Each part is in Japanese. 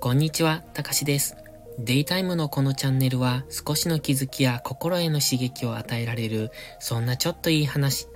こんにちは、たかしです。デイタイムのこのチャンネルは少しの気づきや心への刺激を与えられる、そんなちょっといい話。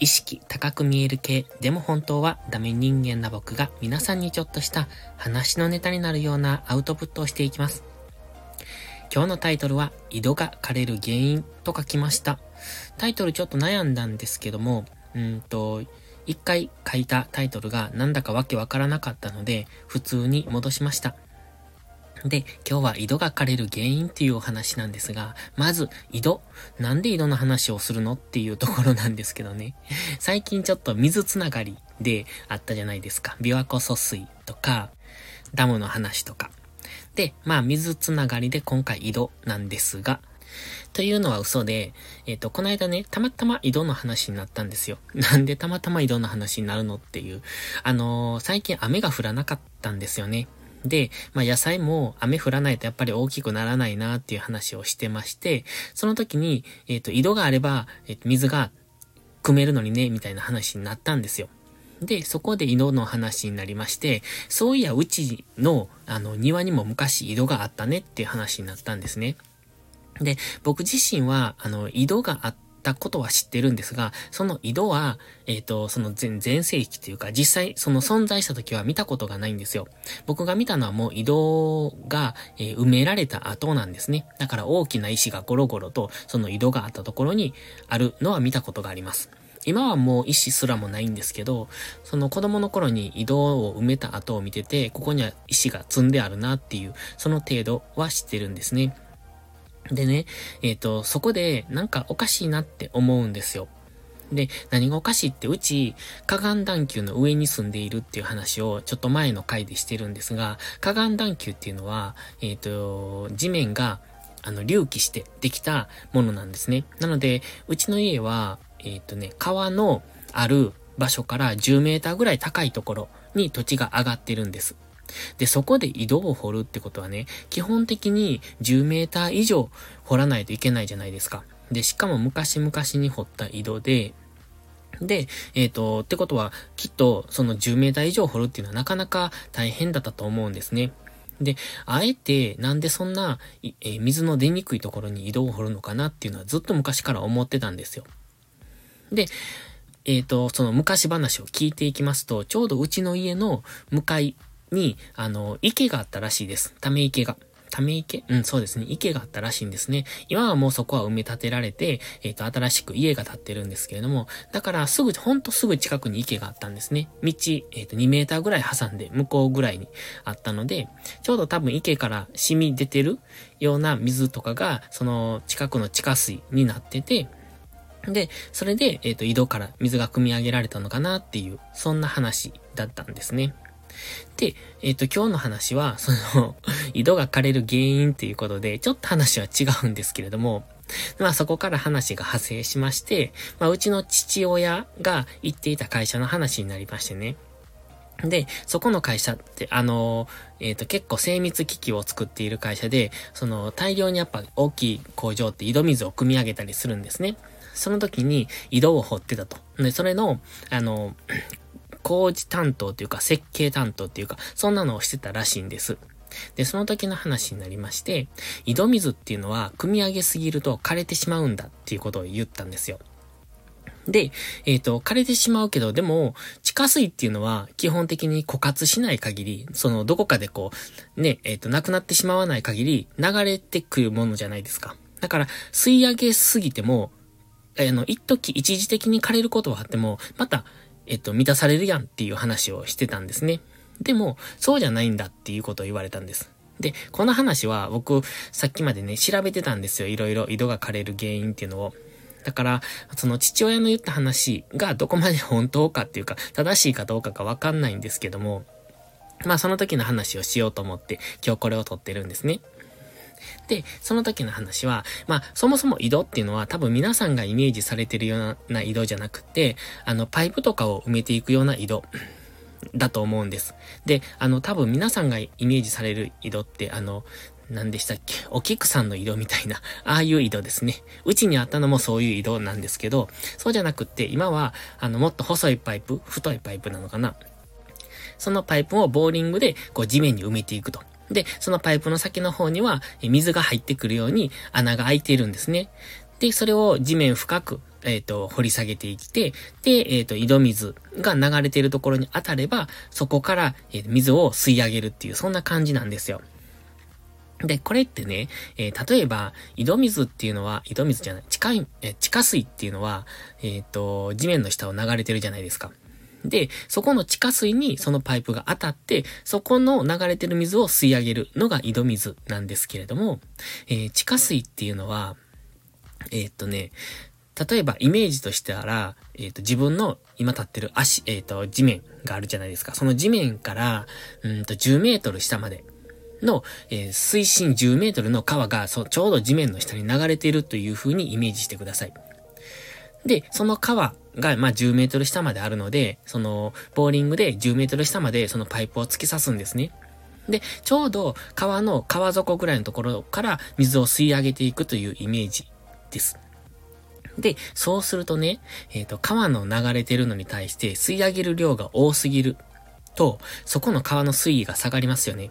意識高く見える系、でも本当はダメ人間な僕が皆さんにちょっとした話のネタになるようなアウトプットをしていきます。今日のタイトルは、井戸が枯れる原因と書きました。タイトルちょっと悩んだんですけども、うんと、一回書いたタイトルがなんだかわけわからなかったので、普通に戻しました。で、今日は井戸が枯れる原因っていうお話なんですが、まず、井戸？なんで井戸の話をするのっていうところなんですけどね。最近ちょっと水つながりであったじゃないですか。琵琶湖疎水とか、ダムの話とか。で、まあ水つながりで今回井戸なんですが、というのは嘘で、えっ、ー、と、この間ね、たまたま井戸の話になったんですよ。なんでたまたま井戸の話になるのっていう。あのー、最近雨が降らなかったんですよね。で、まあ野菜も雨降らないとやっぱり大きくならないなっていう話をしてまして、その時に、えっ、ー、と、井戸があれば、えっ、と、水が汲めるのにね、みたいな話になったんですよ。で、そこで井戸の話になりまして、そういや、うちの、あの、庭にも昔井戸があったねっていう話になったんですね。で、僕自身は、あの、井戸があったことは知ってるんですが、その井戸は、えっ、ー、と、その前、前世紀というか、実際その存在した時は見たことがないんですよ。僕が見たのはもう井戸が、えー、埋められた後なんですね。だから大きな石がゴロゴロと、その井戸があったところにあるのは見たことがあります。今はもう石すらもないんですけど、その子供の頃に井戸を埋めた後を見てて、ここには石が積んであるなっていう、その程度は知ってるんですね。でね、えっ、ー、と、そこでなんかおかしいなって思うんですよ。で、何がおかしいって、うち、河岸段丘の上に住んでいるっていう話をちょっと前の回でしてるんですが、河岸段丘っていうのは、えっ、ー、と、地面が、あの、隆起してできたものなんですね。なので、うちの家は、えっ、ー、とね、川のある場所から10メーターぐらい高いところに土地が上がってるんです。で、そこで井戸を掘るってことはね、基本的に10メーター以上掘らないといけないじゃないですか。で、しかも昔々に掘った井戸で、で、えっ、ー、と、ってことは、きっと、その10メーター以上掘るっていうのはなかなか大変だったと思うんですね。で、あえて、なんでそんな、えー、水の出にくいところに井戸を掘るのかなっていうのはずっと昔から思ってたんですよ。で、えっ、ー、と、その昔話を聞いていきますと、ちょうどうちの家の向かいに、あの、池があったらしいです。ため池が。ため池？うん、そうですね。池があったらしいんですね。今はもうそこは埋め立てられて、えっ、ー、と、新しく家が建ってるんですけれども、だからすぐ、ほんとすぐ近くに池があったんですね。道、えっ、ー、と、2メーターぐらい挟んで、向こうぐらいにあったので、ちょうど多分池から染み出てるような水とかが、その近くの地下水になってて、で、それで、えっ、ー、と、井戸から水が汲み上げられたのかなっていう、そんな話だったんですね。で、えっ、ー、と、今日の話は、その 井戸が枯れる原因っていうことで、ちょっと話は違うんですけれども、まあそこから話が派生しまして、まあうちの父親が行っていた会社の話になりましてね。で、そこの会社って、あの、えっ、ー、と、結構精密機器を作っている会社で、その、大量にやっぱ大きい工場って井戸水を汲み上げたりするんですね。その時に井戸を掘ってたと。で、それの、あの、工事担当というか設計担当っていうか、そんなのをしてたらしいんです。で、その時の話になりまして、井戸水っていうのは、組み上げすぎると枯れてしまうんだっていうことを言ったんですよ。で、えっ、ー、と、枯れてしまうけど、でも、地下水っていうのは基本的に枯渇しない限り、その、どこかでこう、ね、えっ、ー、と、なくなってしまわない限り、流れてくるものじゃないですか。だから、吸い上げすぎても、あの、一時、一時的に枯れることはあっても、また、えっと、満たされるやんっていう話をしてたんですね。でも、そうじゃないんだっていうことを言われたんです。で、この話は僕、さっきまでね、調べてたんですよ。いろいろ井戸が枯れる原因っていうのを。だから、その父親の言った話がどこまで本当かっていうか、正しいかどうかがわかんないんですけども、まあその時の話をしようと思って今日これを撮ってるんですね。で、その時の話は、まあ、そもそも井戸っていうのは多分皆さんがイメージされてるような井戸じゃなくて、あの、パイプとかを埋めていくような井戸。だと思うんです。で、あの、多分皆さんがイメージされる井戸って、あの、何でしたっけ？お菊さんの井戸みたいな、ああいう井戸ですね。うちにあったのもそういう井戸なんですけど、そうじゃなくって、今は、あの、もっと細いパイプ、太いパイプなのかなそのパイプをボーリングでこう地面に埋めていくと。で、そのパイプの先の方には水が入ってくるように穴が開いているんですね。で、それを地面深く、えっ、ー、と、掘り下げていって、で、えっ、ー、と、井戸水が流れているところに当たれば、そこから、えー、水を吸い上げるっていう、そんな感じなんですよ。で、これってね、え、例えば、井戸水っていうのは、井戸水じゃない、地下、え地下水っていうのは、えっ、と、地面の下を流れてるじゃないですか。で、そこの地下水にそのパイプが当たって、そこの流れてる水を吸い上げるのが井戸水なんですけれども、えー、地下水っていうのは、えー、っとね、例えばイメージとしてはら、えっ、と、自分の今立ってる足、えっ、と、地面があるじゃないですか。その地面から、うんと、10メートル下までの、えー、水深10メートルの川が、そうちょうど地面の下に流れているという風にイメージしてください。で、その川が、まあ、10メートル下まであるので、その、ボーリングで10メートル下までそのパイプを突き刺すんですね。で、ちょうど川の川底ぐらいのところから水を吸い上げていくというイメージです。で、そうするとね、えっ、ー、と、川の流れてるのに対して吸い上げる量が多すぎると、そこの川の水位が下がりますよね。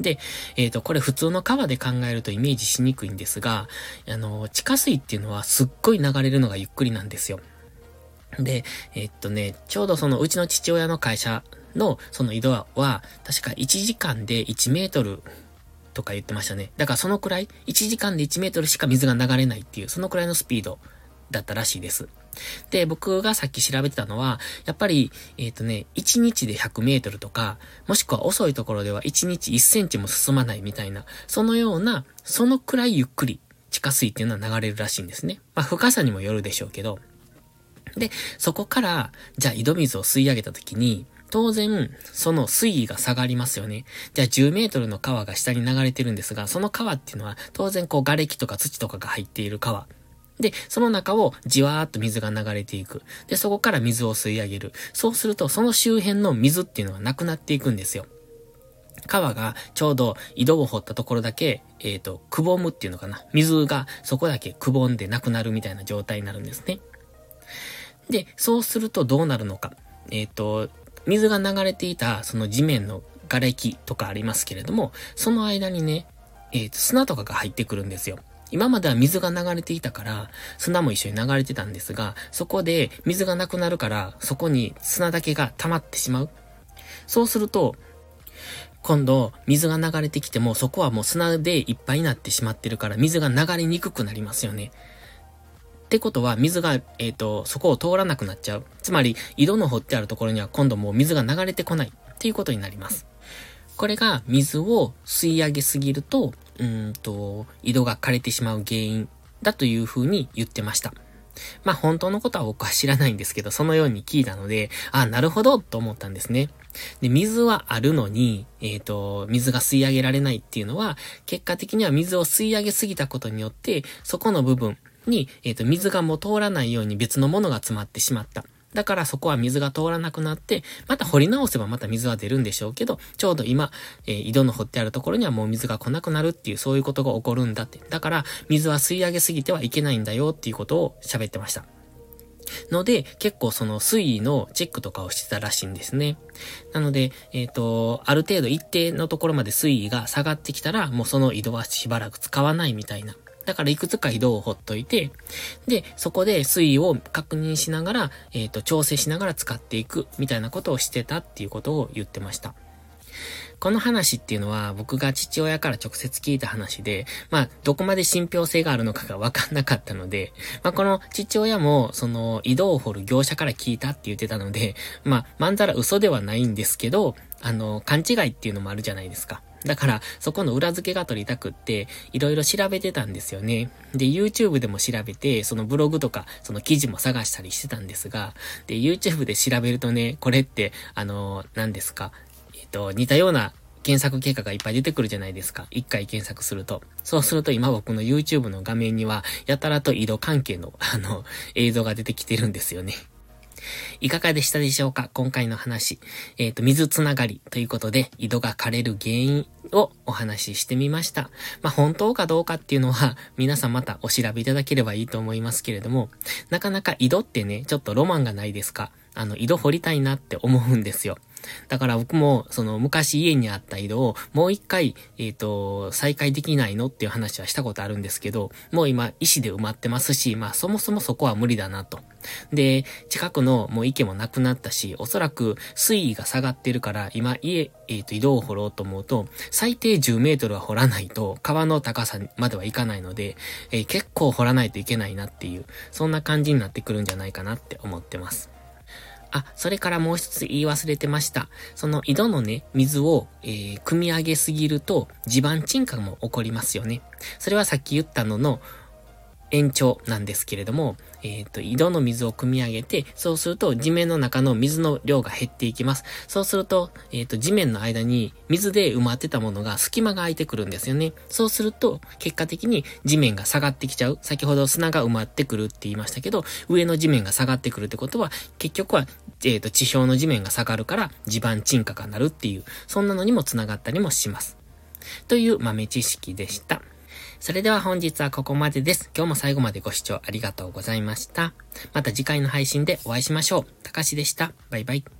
で、えっ、ー、と、これ普通の川で考えるとイメージしにくいんですが、あの、地下水っていうのはすっごい流れるのがゆっくりなんですよ。で、えっとね、ちょうどそのうちの父親の会社のその井戸は、確か1時間で1メートルとか言ってましたね。だからそのくらい、1時間で1メートルしか水が流れないっていう、そのくらいのスピードだったらしいです。で、僕がさっき調べてたのは、やっぱり、えっ、ー、とね、1日で100メートルとか、もしくは遅いところでは1日1センチも進まないみたいな、そのような、そのくらいゆっくり地下水っていうのは流れるらしいんですね。まあ深さにもよるでしょうけど。で、そこから、じゃあ井戸水を吸い上げた時に、当然、その水位が下がりますよね。じゃあ10メートルの川が下に流れてるんですが、その川っていうのは当然こう瓦礫とか土とかが入っている川で、その中をじわーっと水が流れていく。で、そこから水を吸い上げる。そうすると、その周辺の水っていうのはなくなっていくんですよ。川がちょうど井戸を掘ったところだけ、えっ、ー、と、くぼむっていうのかな。水がそこだけくぼんでなくなるみたいな状態になるんですね。で、そうするとどうなるのか。えっ、ー、と、水が流れていたその地面の瓦礫とかありますけれども、その間にね、えっ、ー、と、砂とかが入ってくるんですよ。今までは水が流れていたから、砂も一緒に流れてたんですが、そこで水がなくなるから、そこに砂だけが溜まってしまう。そうすると、今度、水が流れてきても、そこはもう砂でいっぱいになってしまってるから、水が流れにくくなりますよね。ってことは、水が、えっ、ー、と、そこを通らなくなっちゃう。つまり、井戸の掘ってあるところには今度もう水が流れてこない。っていうことになります。これが水を吸い上げすぎると、うんと、井戸が枯れてしまう原因だというふうに言ってました。まあ本当のことは僕は知らないんですけど、そのように聞いたので、ああ、なるほどと思ったんですね。で、水はあるのに、えっ、ー、と、水が吸い上げられないっていうのは、結果的には水を吸い上げすぎたことによって、そこの部分に、えっ、ー、と、水がもう通らないように別のものが詰まってしまった。だからそこは水が通らなくなって、また掘り直せばまた水は出るんでしょうけど、ちょうど今、えー、井戸の掘ってあるところにはもう水が来なくなるっていう、そういうことが起こるんだって。だから、水は吸い上げすぎてはいけないんだよっていうことを喋ってました。ので、結構その水位のチェックとかをしてたらしいんですね。なので、えっ、ー、と、ある程度一定のところまで水位が下がってきたら、もうその井戸はしばらく使わないみたいなだからいくつか移動をほっといて、で、そこで水位を確認しながら、えっ、ー、と、調整しながら使っていく、みたいなことをしてたっていうことを言ってました。この話っていうのは僕が父親から直接聞いた話で、まあ、どこまで信憑性があるのかがわかんなかったので、まあ、この父親も、その、井戸を掘る業者から聞いたって言ってたので、まあ、まんざら嘘ではないんですけど、あの、勘違いっていうのもあるじゃないですか。だから、そこの裏付けが取りたくって、いろいろ調べてたんですよね。で、YouTube でも調べて、そのブログとか、その記事も探したりしてたんですが、で、YouTube で調べるとね、これって、あの、何ですか、えっと、似たような検索結果がいっぱい出てくるじゃないですか。一回検索すると。そうすると今僕の YouTube の画面には、やたらと移動関係の、あの、映像が出てきてるんですよね。いかがでしたでしょうか？今回の話。えっ、ー、と、水つながりということで、井戸が枯れる原因をお話ししてみました。まあ、本当かどうかっていうのは、皆さんまたお調べいただければいいと思いますけれども、なかなか井戸ってね、ちょっとロマンがないですか？あの、井戸掘りたいなって思うんですよ。だから僕も、その昔家にあった井戸をもう一回、えっ、ー、と、再開できないのっていう話はしたことあるんですけど、もう今石で埋まってますし、まあそもそもそこは無理だなと。で、近くのもう池もなくなったし、おそらく水位が下がってるから、今家、えっ、ー、と、井戸を掘ろうと思うと、最低10メートルは掘らないと、川の高さまではいかないので、えー、結構掘らないといけないなっていう、そんな感じになってくるんじゃないかなって思ってます。あ、それからもう一つ言い忘れてました。その井戸のね、水を、えー、汲み上げすぎると地盤沈下も起こりますよね。それはさっき言ったのの、延長なんですけれども、えっ、ー、と、井戸の水を汲み上げて、そうすると地面の中の水の量が減っていきます。そうすると、えっ、ー、と、地面の間に水で埋まってたものが隙間が空いてくるんですよね。そうすると、結果的に地面が下がってきちゃう。先ほど砂が埋まってくるって言いましたけど、上の地面が下がってくるってことは、結局は、えっ、ー、と、地表の地面が下がるから地盤沈下がなるっていう、そんなのにも繋がったりもします。という豆知識でした。それでは本日はここまでです。今日も最後までご視聴ありがとうございました。また次回の配信でお会いしましょう。たかしでした。バイバイ。